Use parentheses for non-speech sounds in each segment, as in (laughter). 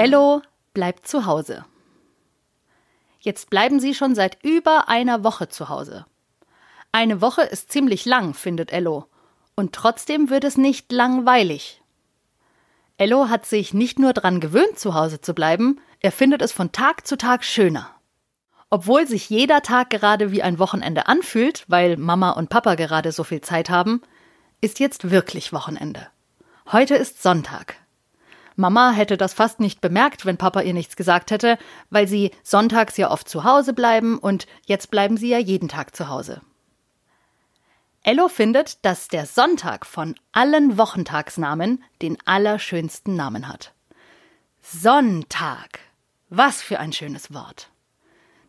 Ello bleibt zu Hause. Jetzt bleiben sie schon seit über einer Woche zu Hause. Eine Woche ist ziemlich lang, findet Ello. Und trotzdem wird es nicht langweilig. Ello hat sich nicht nur daran gewöhnt, zu Hause zu bleiben, er findet es von Tag zu Tag schöner. Obwohl sich jeder Tag gerade wie ein Wochenende anfühlt, weil Mama und Papa gerade so viel Zeit haben, ist jetzt wirklich Wochenende. Heute ist Sonntag. Mama hätte das fast nicht bemerkt, wenn Papa ihr nichts gesagt hätte, weil sie sonntags ja oft zu Hause bleiben und jetzt bleiben sie ja jeden Tag zu Hause. Ello findet, dass der Sonntag von allen Wochentagsnamen den allerschönsten Namen hat. Sonntag. Was für ein schönes Wort.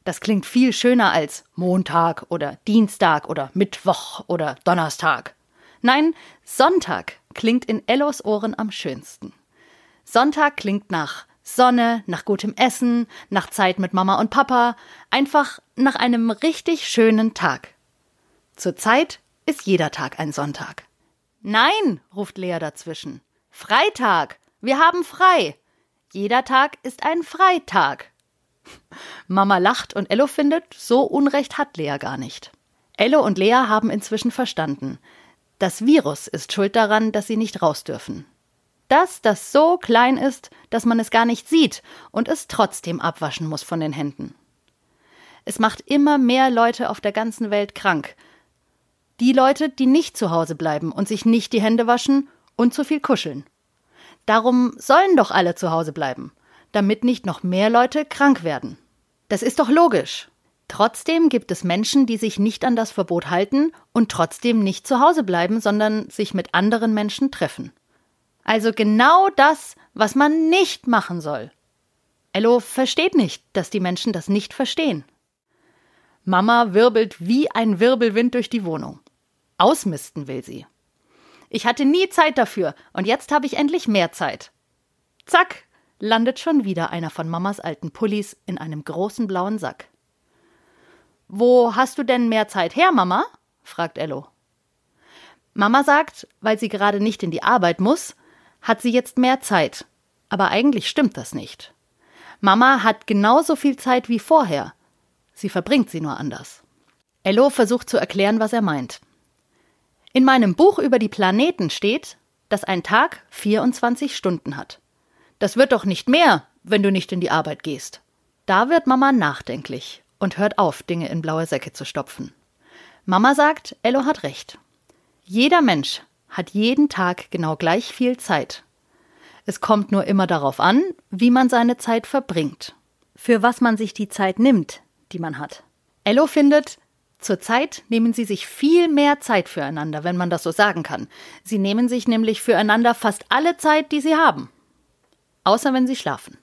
Das klingt viel schöner als Montag oder Dienstag oder Mittwoch oder Donnerstag. Nein, Sonntag klingt in Ellos Ohren am schönsten. Sonntag klingt nach Sonne, nach gutem Essen, nach Zeit mit Mama und Papa, einfach nach einem richtig schönen Tag. Zurzeit ist jeder Tag ein Sonntag. Nein, ruft Lea dazwischen. Freitag. Wir haben frei. Jeder Tag ist ein Freitag. (laughs) Mama lacht und Ello findet, so Unrecht hat Lea gar nicht. Ello und Lea haben inzwischen verstanden. Das Virus ist schuld daran, dass sie nicht raus dürfen. Das, das so klein ist, dass man es gar nicht sieht und es trotzdem abwaschen muss von den Händen. Es macht immer mehr Leute auf der ganzen Welt krank. Die Leute, die nicht zu Hause bleiben und sich nicht die Hände waschen und zu viel kuscheln. Darum sollen doch alle zu Hause bleiben, damit nicht noch mehr Leute krank werden. Das ist doch logisch. Trotzdem gibt es Menschen, die sich nicht an das Verbot halten und trotzdem nicht zu Hause bleiben, sondern sich mit anderen Menschen treffen. Also genau das, was man nicht machen soll. Ello versteht nicht, dass die Menschen das nicht verstehen. Mama wirbelt wie ein Wirbelwind durch die Wohnung. Ausmisten will sie. Ich hatte nie Zeit dafür, und jetzt habe ich endlich mehr Zeit. Zack, landet schon wieder einer von Mamas alten Pullis in einem großen blauen Sack. Wo hast du denn mehr Zeit her, Mama? fragt Ello. Mama sagt, weil sie gerade nicht in die Arbeit muss, hat sie jetzt mehr Zeit. Aber eigentlich stimmt das nicht. Mama hat genauso viel Zeit wie vorher. Sie verbringt sie nur anders. Ello versucht zu erklären, was er meint. In meinem Buch über die Planeten steht, dass ein Tag 24 Stunden hat. Das wird doch nicht mehr, wenn du nicht in die Arbeit gehst. Da wird Mama nachdenklich und hört auf, Dinge in blaue Säcke zu stopfen. Mama sagt, Ello hat recht. Jeder Mensch hat jeden Tag genau gleich viel Zeit. Es kommt nur immer darauf an, wie man seine Zeit verbringt. Für was man sich die Zeit nimmt, die man hat. Ello findet, zurzeit nehmen sie sich viel mehr Zeit füreinander, wenn man das so sagen kann. Sie nehmen sich nämlich füreinander fast alle Zeit, die sie haben. Außer wenn sie schlafen.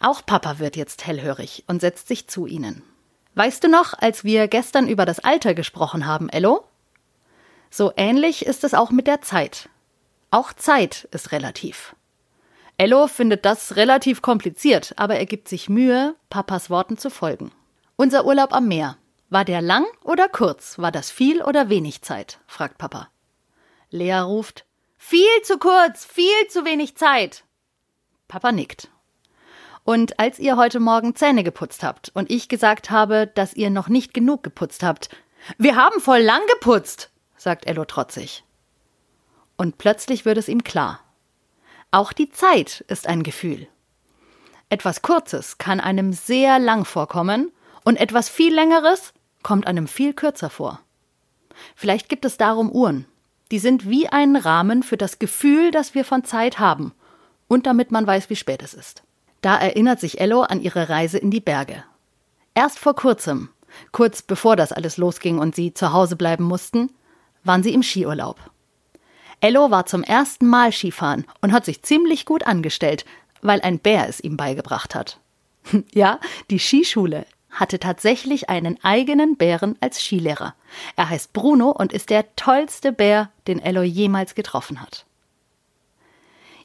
Auch Papa wird jetzt hellhörig und setzt sich zu ihnen. Weißt du noch, als wir gestern über das Alter gesprochen haben, Ello? So ähnlich ist es auch mit der Zeit. Auch Zeit ist relativ. Ello findet das relativ kompliziert, aber er gibt sich Mühe, Papas Worten zu folgen. Unser Urlaub am Meer. War der lang oder kurz? War das viel oder wenig Zeit? fragt Papa. Lea ruft Viel zu kurz, viel zu wenig Zeit. Papa nickt. Und als ihr heute Morgen Zähne geputzt habt und ich gesagt habe, dass ihr noch nicht genug geputzt habt, wir haben voll lang geputzt, sagt Ello trotzig. Und plötzlich wird es ihm klar. Auch die Zeit ist ein Gefühl. Etwas Kurzes kann einem sehr lang vorkommen und etwas viel Längeres kommt einem viel kürzer vor. Vielleicht gibt es darum Uhren. Die sind wie ein Rahmen für das Gefühl, das wir von Zeit haben und damit man weiß, wie spät es ist. Da erinnert sich Ello an ihre Reise in die Berge. Erst vor kurzem, kurz bevor das alles losging und sie zu Hause bleiben mussten, waren sie im Skiurlaub. Ello war zum ersten Mal Skifahren und hat sich ziemlich gut angestellt, weil ein Bär es ihm beigebracht hat. (laughs) ja, die Skischule hatte tatsächlich einen eigenen Bären als Skilehrer. Er heißt Bruno und ist der tollste Bär, den Ello jemals getroffen hat.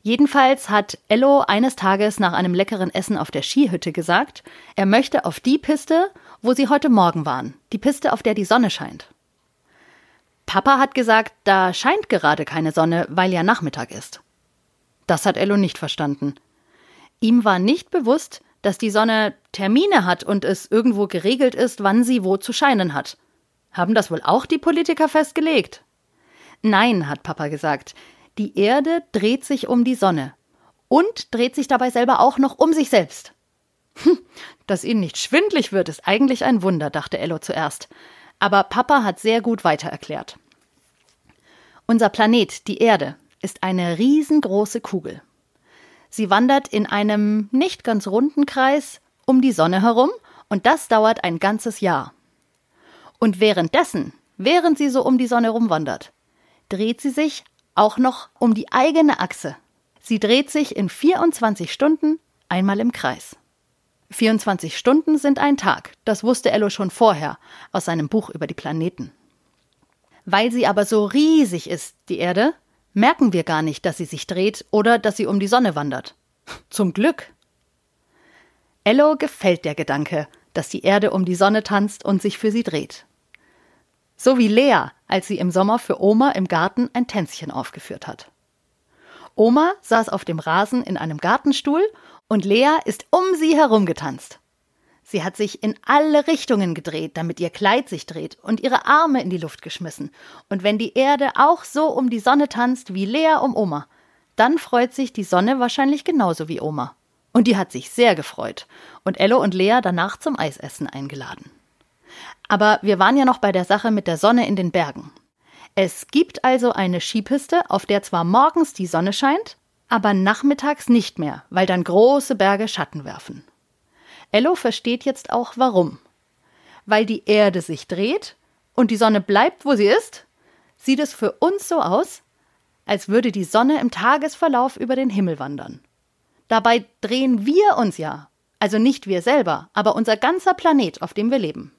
Jedenfalls hat Ello eines Tages nach einem leckeren Essen auf der Skihütte gesagt, er möchte auf die Piste, wo sie heute Morgen waren, die Piste, auf der die Sonne scheint. Papa hat gesagt, da scheint gerade keine Sonne, weil ja Nachmittag ist. Das hat Ello nicht verstanden. Ihm war nicht bewusst, dass die Sonne Termine hat und es irgendwo geregelt ist, wann sie wo zu scheinen hat. Haben das wohl auch die Politiker festgelegt? Nein, hat Papa gesagt. Die Erde dreht sich um die Sonne und dreht sich dabei selber auch noch um sich selbst. Hm, dass ihnen nicht schwindlig wird, ist eigentlich ein Wunder, dachte Ello zuerst. Aber Papa hat sehr gut weitererklärt. Unser Planet, die Erde, ist eine riesengroße Kugel. Sie wandert in einem nicht ganz runden Kreis um die Sonne herum und das dauert ein ganzes Jahr. Und währenddessen, während sie so um die Sonne rumwandert, dreht sie sich auch noch um die eigene Achse. Sie dreht sich in 24 Stunden einmal im Kreis. 24 Stunden sind ein Tag, das wusste Ello schon vorher aus seinem Buch über die Planeten. Weil sie aber so riesig ist, die Erde, merken wir gar nicht, dass sie sich dreht oder dass sie um die Sonne wandert. Zum Glück. Ello gefällt der Gedanke, dass die Erde um die Sonne tanzt und sich für sie dreht. So wie Lea, als sie im Sommer für Oma im Garten ein Tänzchen aufgeführt hat. Oma saß auf dem Rasen in einem Gartenstuhl und Lea ist um sie herum getanzt. Sie hat sich in alle Richtungen gedreht, damit ihr Kleid sich dreht, und ihre Arme in die Luft geschmissen. Und wenn die Erde auch so um die Sonne tanzt wie Lea um Oma, dann freut sich die Sonne wahrscheinlich genauso wie Oma. Und die hat sich sehr gefreut und Ello und Lea danach zum Eisessen eingeladen. Aber wir waren ja noch bei der Sache mit der Sonne in den Bergen. Es gibt also eine Skipiste, auf der zwar morgens die Sonne scheint, aber nachmittags nicht mehr, weil dann große Berge Schatten werfen. Ello versteht jetzt auch warum. Weil die Erde sich dreht und die Sonne bleibt, wo sie ist, sieht es für uns so aus, als würde die Sonne im Tagesverlauf über den Himmel wandern. Dabei drehen wir uns ja, also nicht wir selber, aber unser ganzer Planet, auf dem wir leben.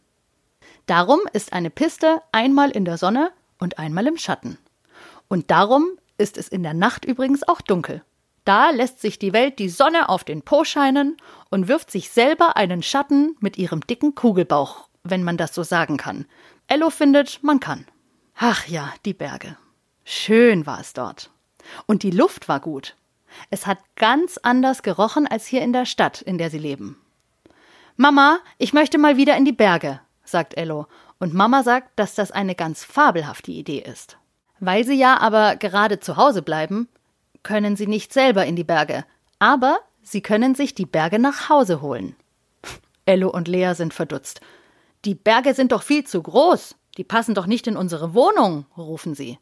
Darum ist eine Piste einmal in der Sonne und einmal im Schatten. Und darum ist es in der Nacht übrigens auch dunkel. Da lässt sich die Welt die Sonne auf den Po scheinen und wirft sich selber einen Schatten mit ihrem dicken Kugelbauch, wenn man das so sagen kann. Ello findet, man kann. Ach ja, die Berge. Schön war es dort. Und die Luft war gut. Es hat ganz anders gerochen als hier in der Stadt, in der sie leben. Mama, ich möchte mal wieder in die Berge, sagt Ello, und Mama sagt, dass das eine ganz fabelhafte Idee ist. Weil sie ja aber gerade zu Hause bleiben, können sie nicht selber in die Berge, aber sie können sich die Berge nach Hause holen. (laughs) Ello und Lea sind verdutzt. Die Berge sind doch viel zu groß, die passen doch nicht in unsere Wohnung, rufen sie.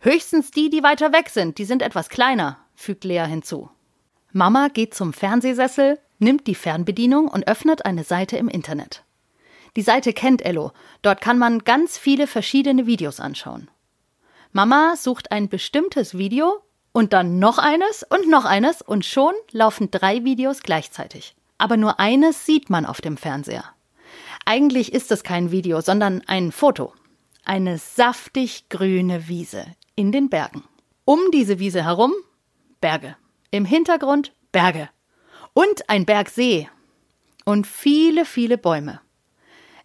Höchstens die, die weiter weg sind, die sind etwas kleiner, fügt Lea hinzu. Mama geht zum Fernsehsessel, nimmt die Fernbedienung und öffnet eine Seite im Internet. Die Seite kennt Ello, dort kann man ganz viele verschiedene Videos anschauen. Mama sucht ein bestimmtes Video und dann noch eines und noch eines und schon laufen drei Videos gleichzeitig. Aber nur eines sieht man auf dem Fernseher. Eigentlich ist es kein Video, sondern ein Foto. Eine saftig grüne Wiese in den Bergen. Um diese Wiese herum Berge. Im Hintergrund Berge. Und ein Bergsee. Und viele, viele Bäume.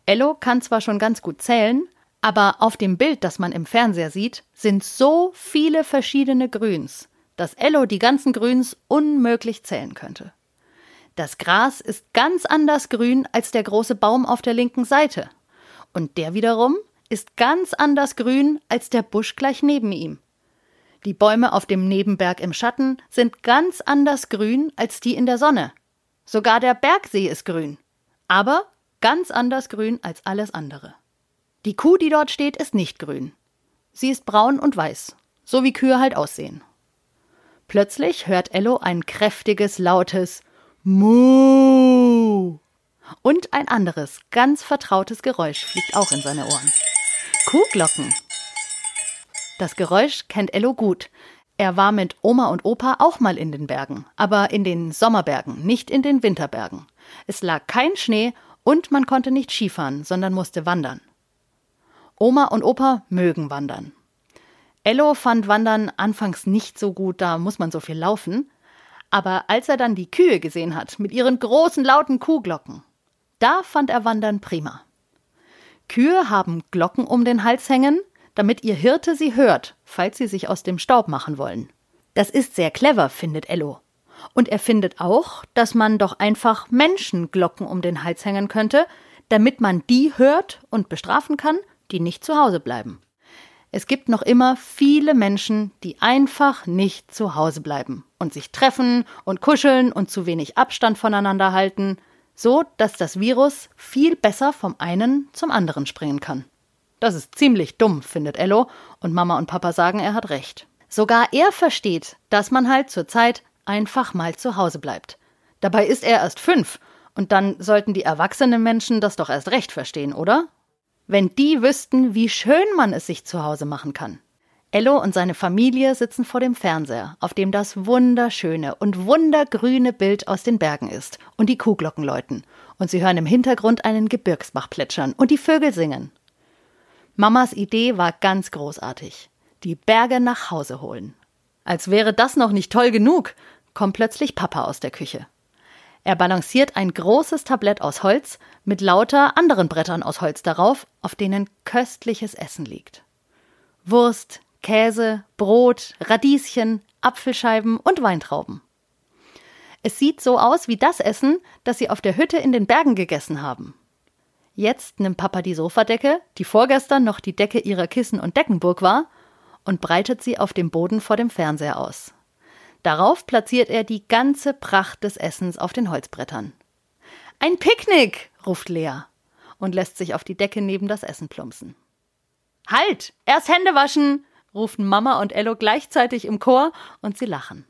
Ello kann zwar schon ganz gut zählen, aber auf dem Bild, das man im Fernseher sieht, sind so viele verschiedene Grüns, dass Ello die ganzen Grüns unmöglich zählen könnte. Das Gras ist ganz anders grün als der große Baum auf der linken Seite. Und der wiederum ist ganz anders grün als der Busch gleich neben ihm. Die Bäume auf dem Nebenberg im Schatten sind ganz anders grün als die in der Sonne. Sogar der Bergsee ist grün. Aber ganz anders grün als alles andere. Die Kuh, die dort steht, ist nicht grün. Sie ist braun und weiß, so wie Kühe halt aussehen. Plötzlich hört Ello ein kräftiges, lautes Mu. Und ein anderes, ganz vertrautes Geräusch fliegt auch in seine Ohren. Kuhglocken. Das Geräusch kennt Ello gut. Er war mit Oma und Opa auch mal in den Bergen, aber in den Sommerbergen, nicht in den Winterbergen. Es lag kein Schnee und man konnte nicht Skifahren, sondern musste wandern. Oma und Opa mögen Wandern. Ello fand Wandern anfangs nicht so gut, da muss man so viel laufen. Aber als er dann die Kühe gesehen hat, mit ihren großen lauten Kuhglocken, da fand er Wandern prima. Kühe haben Glocken um den Hals hängen, damit ihr Hirte sie hört, falls sie sich aus dem Staub machen wollen. Das ist sehr clever, findet Ello. Und er findet auch, dass man doch einfach Menschenglocken um den Hals hängen könnte, damit man die hört und bestrafen kann, die nicht zu Hause bleiben. Es gibt noch immer viele Menschen, die einfach nicht zu Hause bleiben und sich treffen und kuscheln und zu wenig Abstand voneinander halten, so dass das Virus viel besser vom einen zum anderen springen kann. Das ist ziemlich dumm, findet Ello, und Mama und Papa sagen, er hat recht. Sogar er versteht, dass man halt zur Zeit einfach mal zu Hause bleibt. Dabei ist er erst fünf, und dann sollten die erwachsenen Menschen das doch erst recht verstehen, oder? Wenn die wüssten, wie schön man es sich zu Hause machen kann. Ello und seine Familie sitzen vor dem Fernseher, auf dem das wunderschöne und wundergrüne Bild aus den Bergen ist und die Kuhglocken läuten. Und sie hören im Hintergrund einen Gebirgsbach plätschern und die Vögel singen. Mamas Idee war ganz großartig. Die Berge nach Hause holen. Als wäre das noch nicht toll genug, kommt plötzlich Papa aus der Küche. Er balanciert ein großes Tablett aus Holz mit lauter anderen Brettern aus Holz darauf, auf denen köstliches Essen liegt. Wurst, Käse, Brot, Radieschen, Apfelscheiben und Weintrauben. Es sieht so aus wie das Essen, das sie auf der Hütte in den Bergen gegessen haben. Jetzt nimmt Papa die Sofadecke, die vorgestern noch die Decke ihrer Kissen und Deckenburg war, und breitet sie auf dem Boden vor dem Fernseher aus. Darauf platziert er die ganze Pracht des Essens auf den Holzbrettern. Ein Picknick, ruft Lea und lässt sich auf die Decke neben das Essen plumpsen. Halt! Erst Hände waschen! rufen Mama und Ello gleichzeitig im Chor und sie lachen.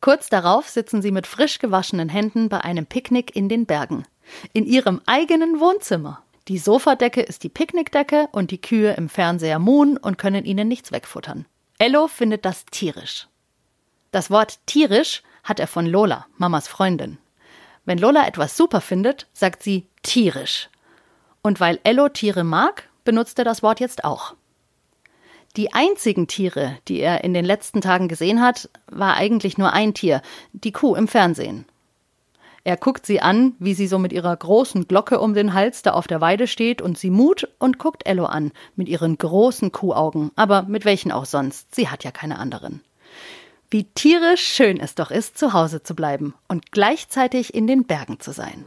Kurz darauf sitzen sie mit frisch gewaschenen Händen bei einem Picknick in den Bergen, in ihrem eigenen Wohnzimmer. Die Sofadecke ist die Picknickdecke und die Kühe im Fernseher muhen und können ihnen nichts wegfuttern. Ello findet das tierisch. Das Wort tierisch hat er von Lola, Mamas Freundin. Wenn Lola etwas super findet, sagt sie tierisch. Und weil Ello Tiere mag, benutzt er das Wort jetzt auch. Die einzigen Tiere, die er in den letzten Tagen gesehen hat, war eigentlich nur ein Tier, die Kuh im Fernsehen. Er guckt sie an, wie sie so mit ihrer großen Glocke um den Hals da auf der Weide steht und sie mut und guckt Ello an mit ihren großen Kuhaugen, aber mit welchen auch sonst, sie hat ja keine anderen. Wie tierisch schön es doch ist, zu Hause zu bleiben und gleichzeitig in den Bergen zu sein.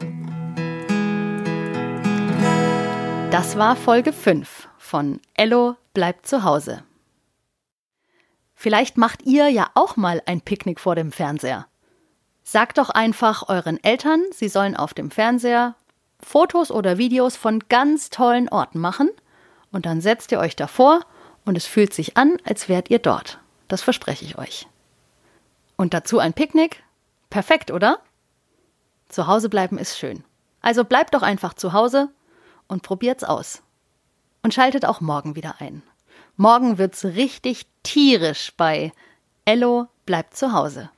Das war Folge 5 von Ello bleibt zu Hause. Vielleicht macht ihr ja auch mal ein Picknick vor dem Fernseher. Sagt doch einfach euren Eltern, sie sollen auf dem Fernseher Fotos oder Videos von ganz tollen Orten machen und dann setzt ihr euch davor und es fühlt sich an, als wärt ihr dort. Das verspreche ich euch. Und dazu ein Picknick? Perfekt, oder? Zu Hause bleiben ist schön. Also bleibt doch einfach zu Hause und probiert's aus. Und schaltet auch morgen wieder ein. Morgen wird's richtig tierisch bei Ello bleibt zu Hause.